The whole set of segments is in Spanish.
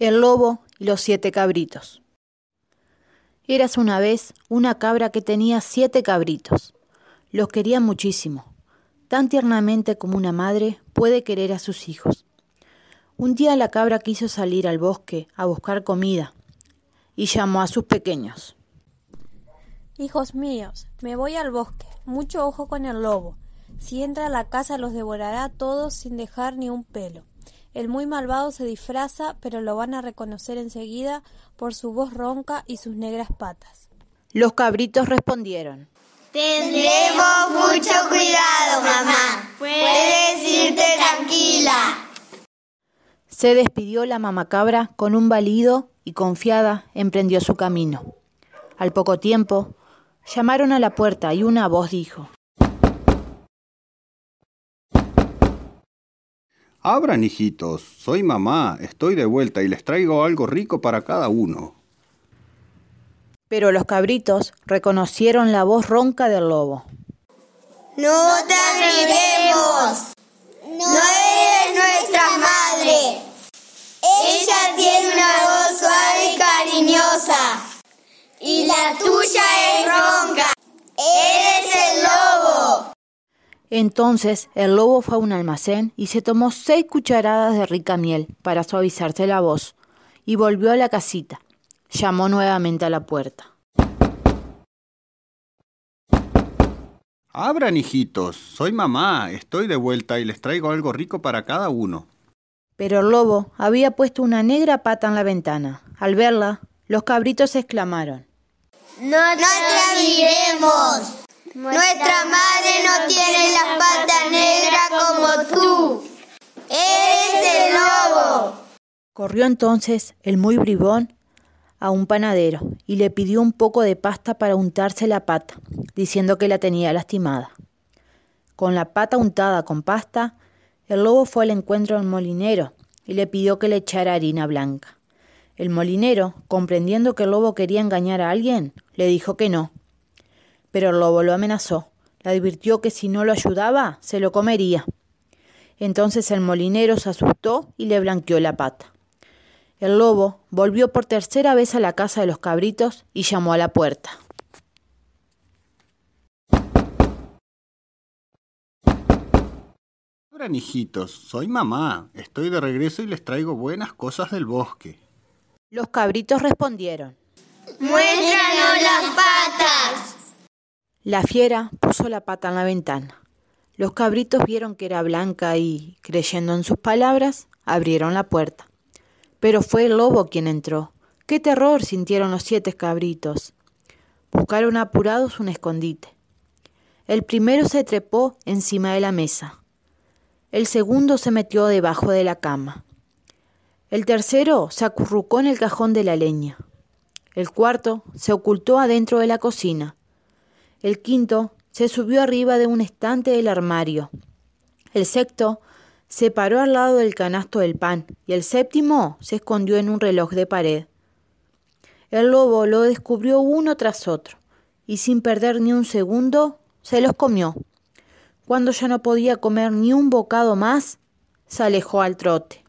El lobo y los siete cabritos. Eras una vez una cabra que tenía siete cabritos. Los quería muchísimo, tan tiernamente como una madre puede querer a sus hijos. Un día la cabra quiso salir al bosque a buscar comida y llamó a sus pequeños. Hijos míos, me voy al bosque. Mucho ojo con el lobo. Si entra a la casa los devorará a todos sin dejar ni un pelo. El muy malvado se disfraza, pero lo van a reconocer enseguida por su voz ronca y sus negras patas. Los cabritos respondieron. Tendremos mucho cuidado, mamá. Puedes irte tranquila. Se despidió la mamacabra con un balido y confiada emprendió su camino. Al poco tiempo, llamaron a la puerta y una voz dijo. Abran, hijitos, soy mamá, estoy de vuelta y les traigo algo rico para cada uno. Pero los cabritos reconocieron la voz ronca del lobo. No te abriremos. No eres nuestra madre. Ella tiene una voz suave y cariñosa. Y la tuya es ronca. Eres el lobo. Entonces el lobo fue a un almacén y se tomó seis cucharadas de rica miel para suavizarse la voz, y volvió a la casita. Llamó nuevamente a la puerta. Abran, hijitos, soy mamá, estoy de vuelta y les traigo algo rico para cada uno. Pero el lobo había puesto una negra pata en la ventana. Al verla, los cabritos exclamaron. No te abriremos. Nuestra madre no tiene las patas negras como tú. Eres el lobo. Corrió entonces el muy bribón a un panadero y le pidió un poco de pasta para untarse la pata, diciendo que la tenía lastimada. Con la pata untada con pasta, el lobo fue al encuentro del molinero y le pidió que le echara harina blanca. El molinero, comprendiendo que el lobo quería engañar a alguien, le dijo que no, pero el lobo lo amenazó. Le advirtió que si no lo ayudaba, se lo comería. Entonces el molinero se asustó y le blanqueó la pata. El lobo volvió por tercera vez a la casa de los cabritos y llamó a la puerta. Abran, hijitos, soy mamá, estoy de regreso y les traigo buenas cosas del bosque. Los cabritos respondieron. Muéstranos las patas. La fiera puso la pata en la ventana. Los cabritos vieron que era blanca y, creyendo en sus palabras, abrieron la puerta. Pero fue el lobo quien entró. ¡Qué terror sintieron los siete cabritos! Buscaron apurados un escondite. El primero se trepó encima de la mesa. El segundo se metió debajo de la cama. El tercero se acurrucó en el cajón de la leña. El cuarto se ocultó adentro de la cocina. El quinto se subió arriba de un estante del armario. El sexto se paró al lado del canasto del pan y el séptimo se escondió en un reloj de pared. El lobo lo descubrió uno tras otro y sin perder ni un segundo se los comió. Cuando ya no podía comer ni un bocado más, se alejó al trote.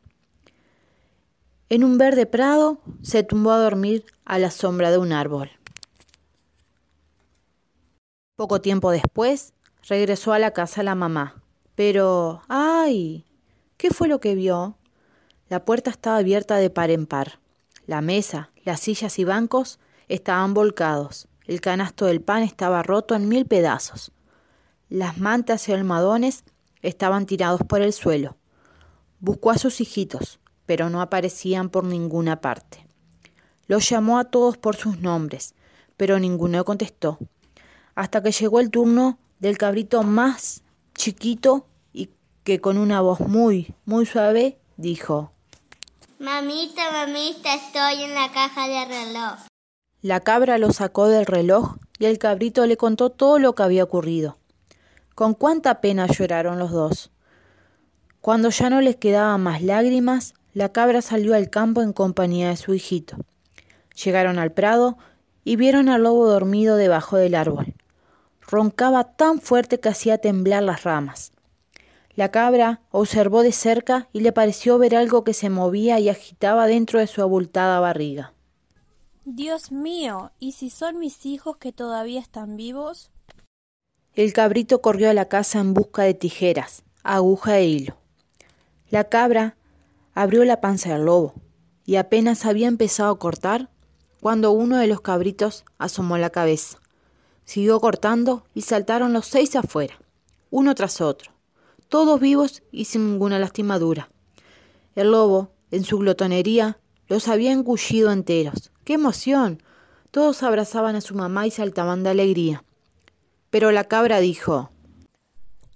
En un verde prado se tumbó a dormir a la sombra de un árbol. Poco tiempo después, regresó a la casa la mamá. Pero, ¡ay! ¿Qué fue lo que vio? La puerta estaba abierta de par en par. La mesa, las sillas y bancos estaban volcados. El canasto del pan estaba roto en mil pedazos. Las mantas y almohadones estaban tirados por el suelo. Buscó a sus hijitos, pero no aparecían por ninguna parte. Los llamó a todos por sus nombres, pero ninguno contestó hasta que llegó el turno del cabrito más chiquito y que con una voz muy, muy suave dijo, Mamita, mamita, estoy en la caja de reloj. La cabra lo sacó del reloj y el cabrito le contó todo lo que había ocurrido. Con cuánta pena lloraron los dos. Cuando ya no les quedaban más lágrimas, la cabra salió al campo en compañía de su hijito. Llegaron al prado y vieron al lobo dormido debajo del árbol roncaba tan fuerte que hacía temblar las ramas. La cabra observó de cerca y le pareció ver algo que se movía y agitaba dentro de su abultada barriga. Dios mío, ¿y si son mis hijos que todavía están vivos? El cabrito corrió a la casa en busca de tijeras, aguja e hilo. La cabra abrió la panza del lobo y apenas había empezado a cortar cuando uno de los cabritos asomó la cabeza. Siguió cortando y saltaron los seis afuera, uno tras otro todos vivos y sin ninguna lastimadura. El lobo, en su glotonería, los había engullido enteros. ¡Qué emoción! Todos abrazaban a su mamá y saltaban de alegría. Pero la cabra dijo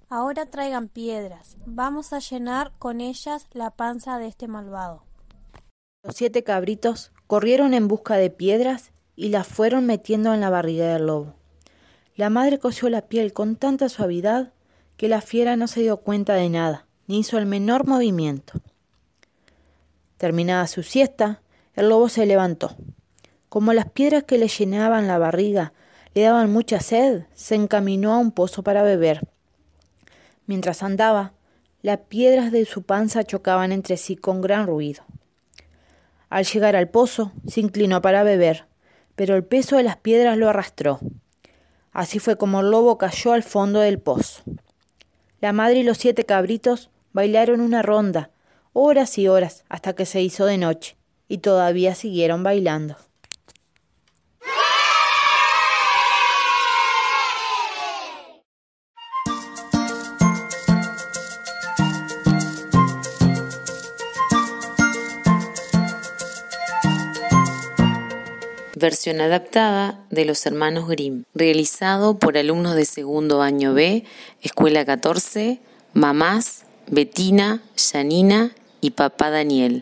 Ahora traigan piedras. Vamos a llenar con ellas la panza de este malvado. Los siete cabritos corrieron en busca de piedras y las fueron metiendo en la barriga del lobo. La madre cosió la piel con tanta suavidad que la fiera no se dio cuenta de nada, ni hizo el menor movimiento. Terminada su siesta, el lobo se levantó. Como las piedras que le llenaban la barriga le daban mucha sed, se encaminó a un pozo para beber. Mientras andaba, las piedras de su panza chocaban entre sí con gran ruido. Al llegar al pozo, se inclinó para beber, pero el peso de las piedras lo arrastró. Así fue como el lobo cayó al fondo del pozo. La madre y los siete cabritos bailaron una ronda, horas y horas, hasta que se hizo de noche, y todavía siguieron bailando. Versión adaptada de los hermanos Grimm, realizado por alumnos de segundo año B, Escuela 14, mamás, Betina, Janina y papá Daniel.